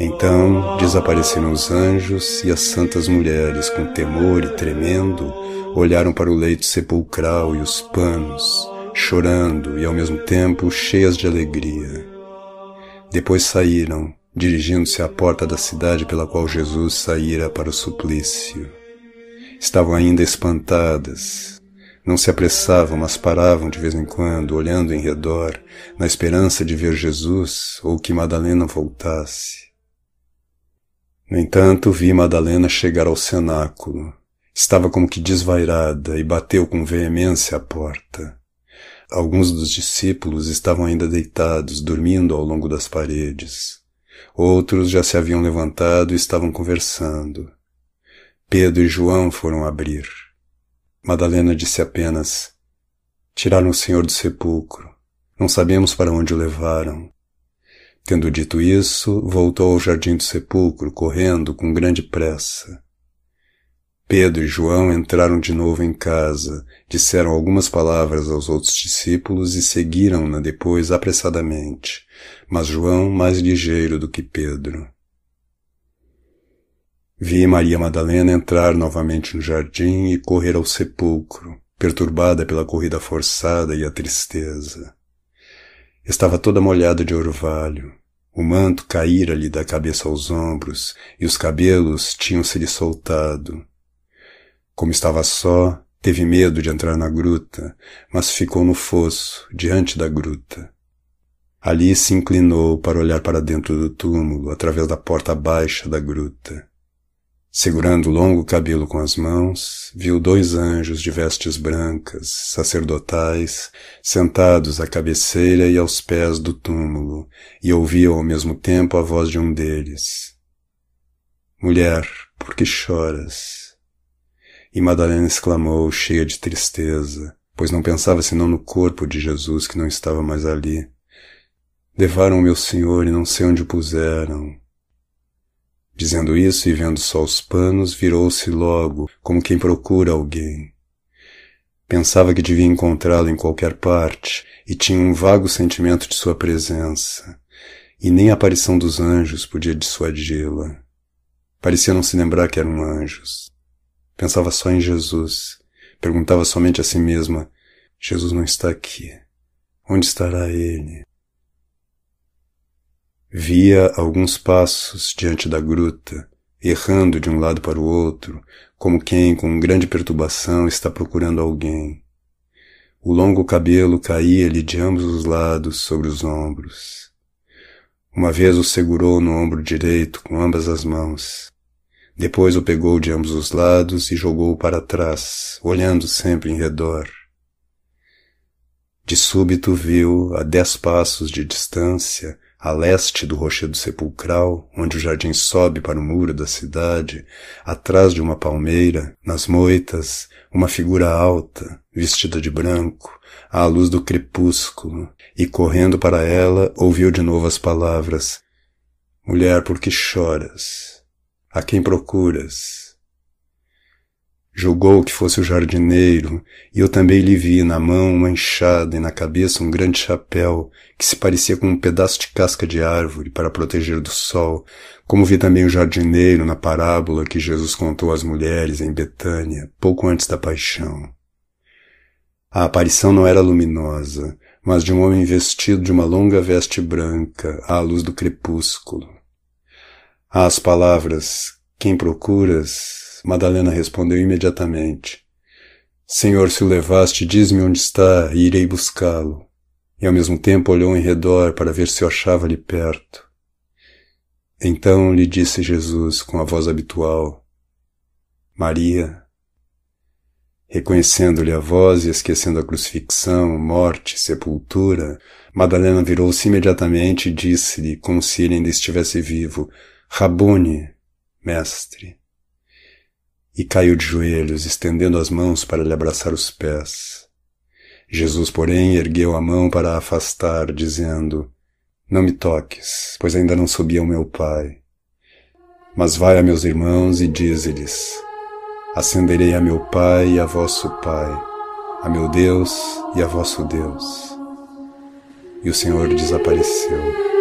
Então desapareceram os anjos e as santas mulheres, com temor e tremendo, olharam para o leito sepulcral e os panos, chorando e ao mesmo tempo cheias de alegria. Depois saíram, dirigindo-se à porta da cidade pela qual Jesus saíra para o suplício. Estavam ainda espantadas. Não se apressavam, mas paravam de vez em quando, olhando em redor, na esperança de ver Jesus ou que Madalena voltasse. No entanto, vi Madalena chegar ao cenáculo. Estava como que desvairada e bateu com veemência à porta. Alguns dos discípulos estavam ainda deitados, dormindo ao longo das paredes. Outros já se haviam levantado e estavam conversando. Pedro e João foram abrir. Madalena disse apenas: Tiraram o Senhor do sepulcro. Não sabemos para onde o levaram. Tendo dito isso, voltou ao jardim do sepulcro, correndo com grande pressa. Pedro e João entraram de novo em casa, disseram algumas palavras aos outros discípulos e seguiram-na depois apressadamente, mas João mais ligeiro do que Pedro. Vi Maria Madalena entrar novamente no jardim e correr ao sepulcro, perturbada pela corrida forçada e a tristeza. Estava toda molhada de orvalho. O manto caíra-lhe da cabeça aos ombros e os cabelos tinham-se-lhe soltado. Como estava só, teve medo de entrar na gruta, mas ficou no fosso, diante da gruta. Ali se inclinou para olhar para dentro do túmulo, através da porta baixa da gruta. Segurando o longo cabelo com as mãos, viu dois anjos de vestes brancas, sacerdotais, sentados à cabeceira e aos pés do túmulo, e ouviu ao mesmo tempo a voz de um deles. Mulher, por que choras? E Madalena exclamou, cheia de tristeza, pois não pensava senão no corpo de Jesus que não estava mais ali. Levaram o meu Senhor e não sei onde o puseram. Dizendo isso e vendo só os panos, virou-se logo, como quem procura alguém. Pensava que devia encontrá-lo em qualquer parte, e tinha um vago sentimento de sua presença, e nem a aparição dos anjos podia dissuadi-la. Parecia não se lembrar que eram anjos. Pensava só em Jesus. Perguntava somente a si mesma: Jesus não está aqui. Onde estará ele? Via alguns passos diante da gruta, errando de um lado para o outro, como quem, com grande perturbação, está procurando alguém. O longo cabelo caía-lhe de ambos os lados sobre os ombros. Uma vez o segurou no ombro direito com ambas as mãos. Depois o pegou de ambos os lados e jogou para trás, olhando sempre em redor. De súbito viu, a dez passos de distância, a leste do rochedo sepulcral, onde o jardim sobe para o muro da cidade, atrás de uma palmeira, nas moitas, uma figura alta, vestida de branco, à luz do crepúsculo, e correndo para ela, ouviu de novo as palavras: Mulher, por que choras? A quem procuras? Julgou que fosse o jardineiro, e eu também lhe vi na mão uma enxada e na cabeça um grande chapéu, que se parecia com um pedaço de casca de árvore para proteger do sol, como vi também o jardineiro na parábola que Jesus contou às mulheres em Betânia, pouco antes da paixão. A aparição não era luminosa, mas de um homem vestido de uma longa veste branca, à luz do crepúsculo. Às palavras, quem procuras? Madalena respondeu imediatamente. Senhor, se o levaste, diz-me onde está e irei buscá-lo. E ao mesmo tempo olhou em redor para ver se o achava ali perto. Então lhe disse Jesus com a voz habitual, Maria. Reconhecendo-lhe a voz e esquecendo a crucifixão, morte, sepultura, Madalena virou-se imediatamente e disse-lhe, como se ele ainda estivesse vivo, Rabone, mestre. E caiu de joelhos, estendendo as mãos para lhe abraçar os pés. Jesus, porém, ergueu a mão para a afastar, dizendo, Não me toques, pois ainda não subi ao meu Pai. Mas vai a meus irmãos e dize-lhes, Ascenderei a meu Pai e a vosso Pai, a meu Deus e a vosso Deus. E o Senhor desapareceu.